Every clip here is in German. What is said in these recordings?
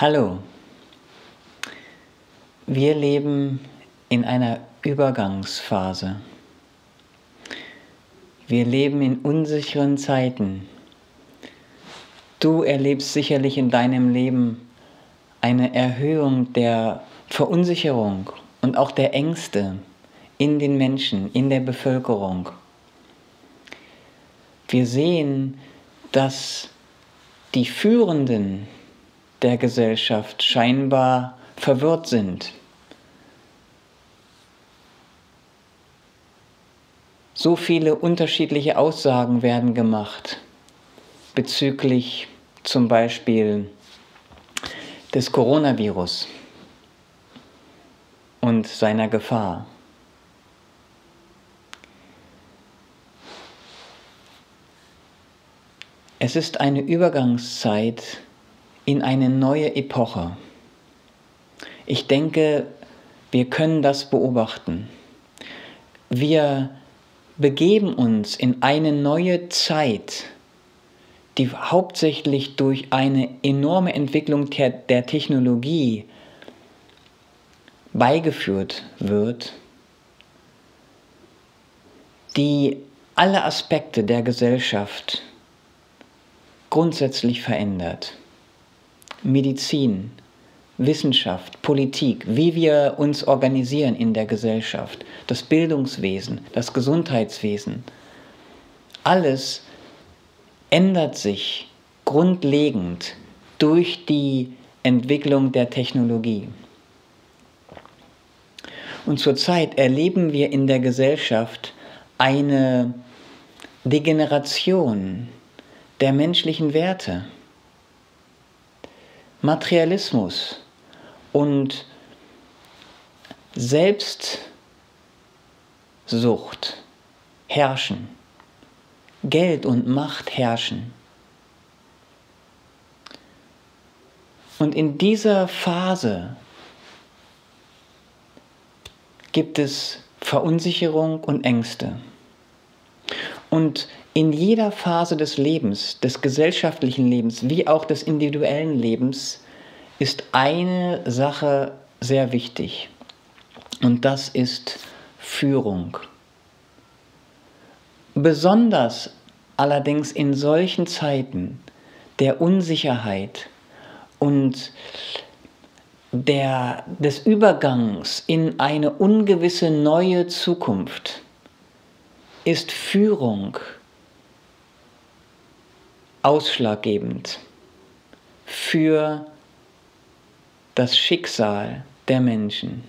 Hallo, wir leben in einer Übergangsphase. Wir leben in unsicheren Zeiten. Du erlebst sicherlich in deinem Leben eine Erhöhung der Verunsicherung und auch der Ängste in den Menschen, in der Bevölkerung. Wir sehen, dass die Führenden der Gesellschaft scheinbar verwirrt sind. So viele unterschiedliche Aussagen werden gemacht bezüglich zum Beispiel des Coronavirus und seiner Gefahr. Es ist eine Übergangszeit in eine neue Epoche. Ich denke, wir können das beobachten. Wir begeben uns in eine neue Zeit, die hauptsächlich durch eine enorme Entwicklung der Technologie beigeführt wird, die alle Aspekte der Gesellschaft grundsätzlich verändert. Medizin, Wissenschaft, Politik, wie wir uns organisieren in der Gesellschaft, das Bildungswesen, das Gesundheitswesen, alles ändert sich grundlegend durch die Entwicklung der Technologie. Und zurzeit erleben wir in der Gesellschaft eine Degeneration der menschlichen Werte. Materialismus und Selbstsucht herrschen. Geld und Macht herrschen. Und in dieser Phase gibt es Verunsicherung und Ängste. Und in jeder Phase des Lebens, des gesellschaftlichen Lebens wie auch des individuellen Lebens, ist eine Sache sehr wichtig. Und das ist Führung. Besonders allerdings in solchen Zeiten der Unsicherheit und der, des Übergangs in eine ungewisse neue Zukunft ist Führung ausschlaggebend für das Schicksal der Menschen,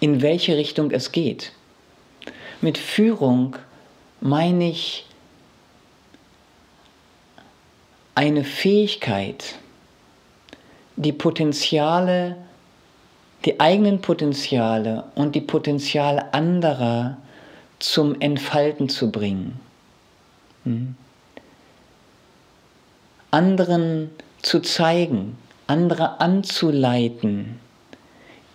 in welche Richtung es geht. Mit Führung meine ich eine Fähigkeit, die Potenziale, die eigenen Potenziale und die Potenziale anderer zum Entfalten zu bringen. Hm? Anderen zu zeigen, andere anzuleiten,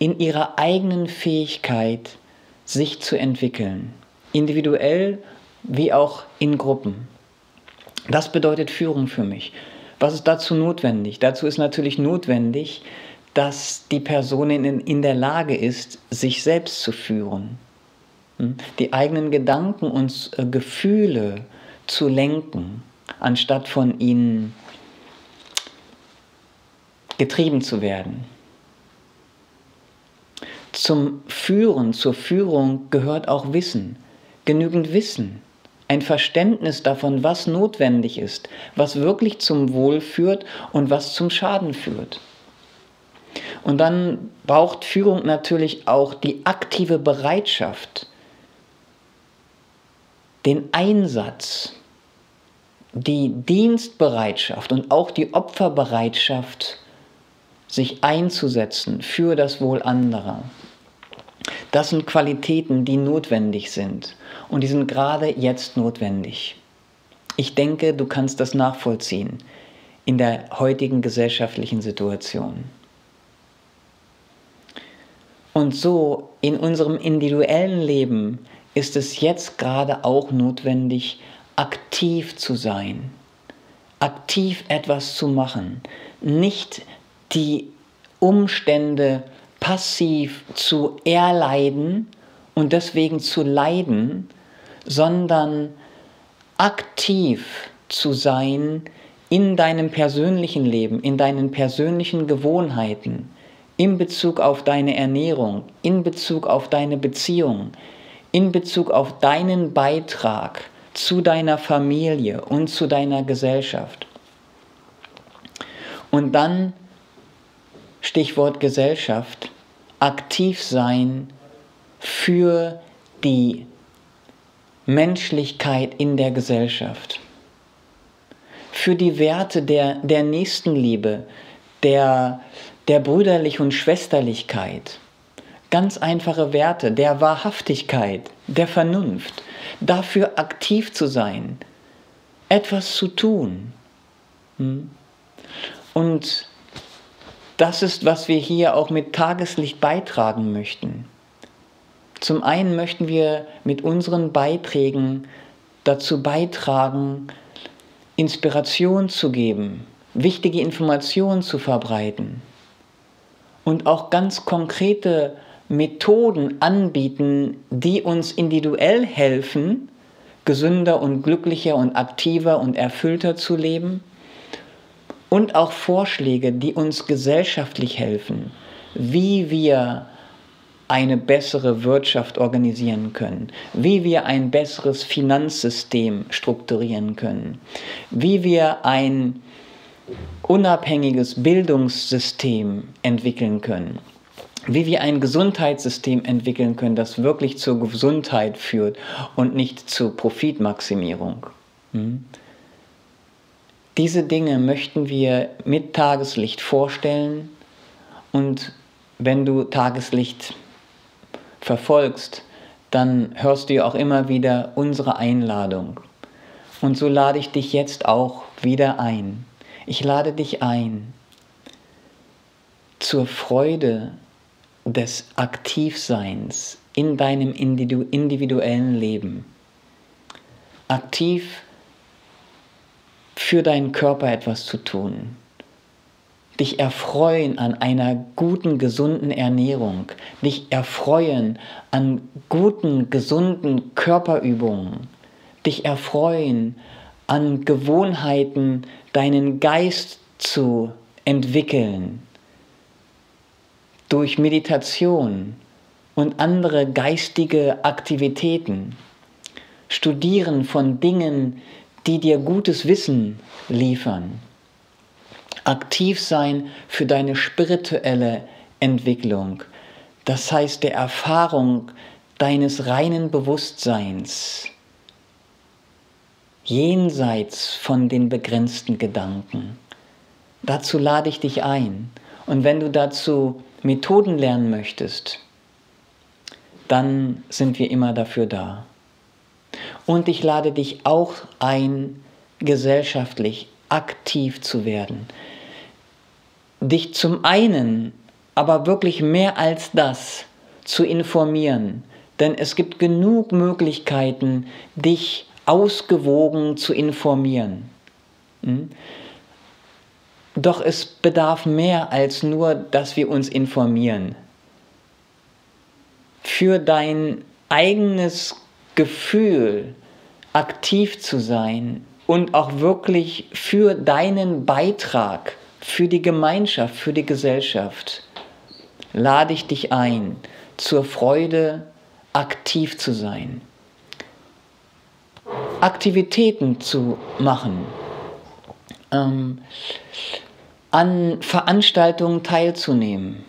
in ihrer eigenen Fähigkeit sich zu entwickeln, individuell wie auch in Gruppen. Das bedeutet Führung für mich. Was ist dazu notwendig? Dazu ist natürlich notwendig, dass die Person in, in der Lage ist, sich selbst zu führen, hm? die eigenen Gedanken und äh, Gefühle zu lenken, anstatt von ihnen getrieben zu werden. Zum Führen, zur Führung gehört auch Wissen, genügend Wissen, ein Verständnis davon, was notwendig ist, was wirklich zum Wohl führt und was zum Schaden führt. Und dann braucht Führung natürlich auch die aktive Bereitschaft, den Einsatz, die Dienstbereitschaft und auch die Opferbereitschaft sich einzusetzen für das Wohl anderer. Das sind Qualitäten, die notwendig sind und die sind gerade jetzt notwendig. Ich denke, du kannst das nachvollziehen in der heutigen gesellschaftlichen Situation. Und so in unserem individuellen Leben ist es jetzt gerade auch notwendig, aktiv zu sein, aktiv etwas zu machen, nicht die Umstände passiv zu erleiden und deswegen zu leiden, sondern aktiv zu sein in deinem persönlichen Leben, in deinen persönlichen Gewohnheiten, in Bezug auf deine Ernährung, in Bezug auf deine Beziehung, in Bezug auf deinen Beitrag zu deiner Familie und zu deiner Gesellschaft. Und dann, Stichwort Gesellschaft, aktiv sein für die Menschlichkeit in der Gesellschaft, für die Werte der, der Nächstenliebe, der, der Brüderlich und Schwesterlichkeit. Ganz einfache Werte der Wahrhaftigkeit, der Vernunft, dafür aktiv zu sein, etwas zu tun. Hm? Und das ist, was wir hier auch mit Tageslicht beitragen möchten. Zum einen möchten wir mit unseren Beiträgen dazu beitragen, Inspiration zu geben, wichtige Informationen zu verbreiten und auch ganz konkrete Methoden anbieten, die uns individuell helfen, gesünder und glücklicher und aktiver und erfüllter zu leben und auch Vorschläge, die uns gesellschaftlich helfen, wie wir eine bessere Wirtschaft organisieren können, wie wir ein besseres Finanzsystem strukturieren können, wie wir ein unabhängiges Bildungssystem entwickeln können, wie wir ein Gesundheitssystem entwickeln können, das wirklich zur Gesundheit führt und nicht zur Profitmaximierung. Hm? Diese Dinge möchten wir mit Tageslicht vorstellen und wenn du Tageslicht verfolgst, dann hörst du auch immer wieder unsere Einladung. Und so lade ich dich jetzt auch wieder ein. Ich lade dich ein zur Freude des Aktivseins in deinem individuellen Leben. Aktiv für deinen Körper etwas zu tun. Dich erfreuen an einer guten, gesunden Ernährung, dich erfreuen an guten, gesunden Körperübungen, dich erfreuen an Gewohnheiten, deinen Geist zu entwickeln. Durch Meditation und andere geistige Aktivitäten, Studieren von Dingen, die dir gutes Wissen liefern aktiv sein für deine spirituelle Entwicklung. Das heißt der Erfahrung deines reinen Bewusstseins jenseits von den begrenzten Gedanken. Dazu lade ich dich ein. Und wenn du dazu Methoden lernen möchtest, dann sind wir immer dafür da. Und ich lade dich auch ein, gesellschaftlich aktiv zu werden dich zum einen, aber wirklich mehr als das zu informieren. Denn es gibt genug Möglichkeiten, dich ausgewogen zu informieren. Hm? Doch es bedarf mehr als nur, dass wir uns informieren. Für dein eigenes Gefühl aktiv zu sein und auch wirklich für deinen Beitrag für die Gemeinschaft, für die Gesellschaft lade ich dich ein, zur Freude aktiv zu sein, Aktivitäten zu machen, ähm, an Veranstaltungen teilzunehmen,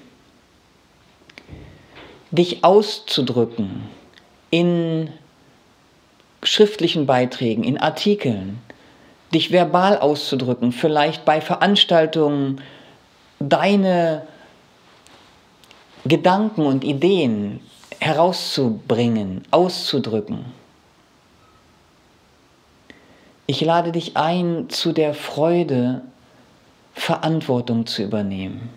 dich auszudrücken in schriftlichen Beiträgen, in Artikeln, dich verbal auszudrücken, vielleicht bei Veranstaltungen deine Gedanken und Ideen herauszubringen, auszudrücken. Ich lade dich ein, zu der Freude Verantwortung zu übernehmen.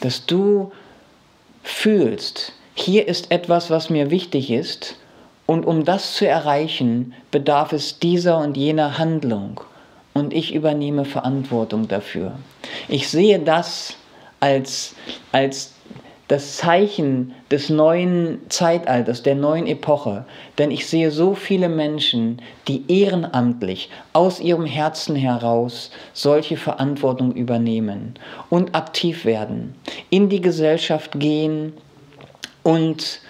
Dass du fühlst, hier ist etwas, was mir wichtig ist Und um das zu erreichen, bedarf es dieser und jener Handlung. Und ich übernehme Verantwortung dafür. Ich sehe das als, als das Zeichen des neuen Zeitalters, der neuen Epoche. Denn ich sehe so viele Menschen, die ehrenamtlich aus ihrem Herzen heraus solche Verantwortung übernehmen und aktiv werden, in die Gesellschaft gehen und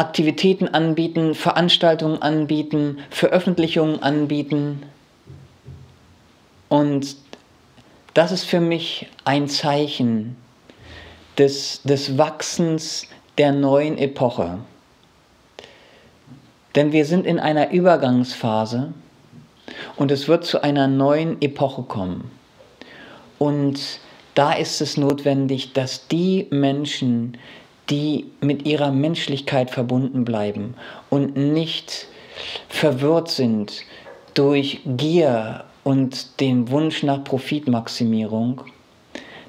Aktivitäten anbieten, Veranstaltungen anbieten, Veröffentlichungen anbieten. Und das ist für mich ein Zeichen des, des Wachsens der neuen Epoche. Denn wir sind in einer Übergangsphase und es wird zu einer neuen Epoche kommen. Und da ist es notwendig, dass die Menschen, die mit ihrer Menschlichkeit verbunden bleiben und nicht verwirrt sind durch Gier und den Wunsch nach Profitmaximierung,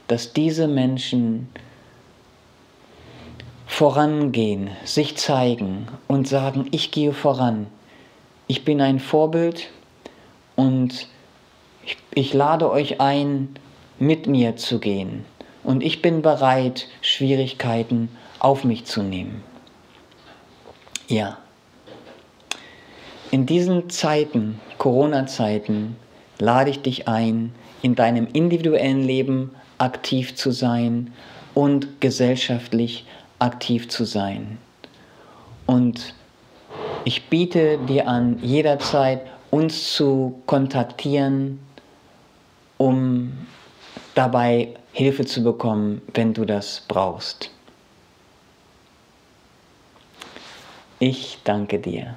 dass diese Menschen vorangehen, sich zeigen und sagen, ich gehe voran, ich bin ein Vorbild und ich, ich lade euch ein, mit mir zu gehen und ich bin bereit, Schwierigkeiten auf mich zu nehmen. Ja. In diesen Zeiten, Corona-Zeiten, lade ich dich ein, in deinem individuellen Leben aktiv zu sein und gesellschaftlich aktiv zu sein. Und ich biete dir an, jederzeit uns zu kontaktieren, um dabei Hilfe zu bekommen, wenn du das brauchst. Ich danke dir.